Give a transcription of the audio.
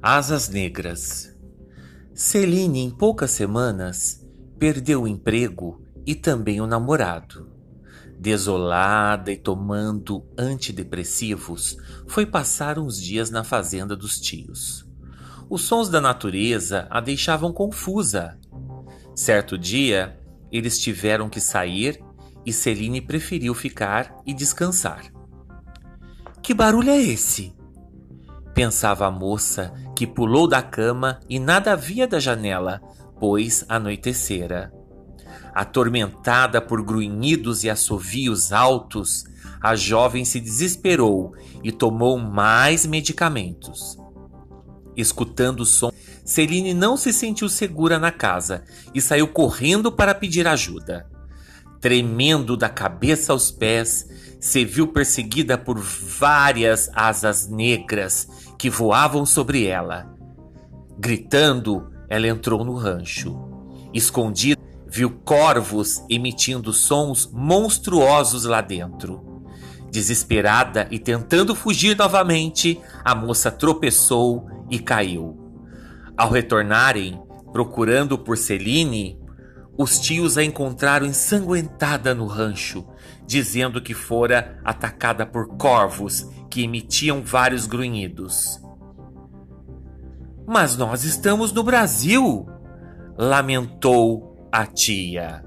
Asas Negras. Celine, em poucas semanas, perdeu o emprego e também o namorado. Desolada e tomando antidepressivos, foi passar uns dias na fazenda dos tios. Os sons da natureza a deixavam confusa. Certo dia, eles tiveram que sair e Celine preferiu ficar e descansar. Que barulho é esse? Pensava a moça, que pulou da cama e nada via da janela, pois anoitecera. Atormentada por grunhidos e assovios altos, a jovem se desesperou e tomou mais medicamentos. Escutando o som, Celine não se sentiu segura na casa e saiu correndo para pedir ajuda. Tremendo da cabeça aos pés, se viu perseguida por várias asas negras que voavam sobre ela. Gritando, ela entrou no rancho. Escondida, viu corvos emitindo sons monstruosos lá dentro. Desesperada e tentando fugir novamente, a moça tropeçou e caiu. Ao retornarem, procurando por Celine, os tios a encontraram ensanguentada no rancho, dizendo que fora atacada por corvos que emitiam vários grunhidos. Mas nós estamos no Brasil, lamentou a tia.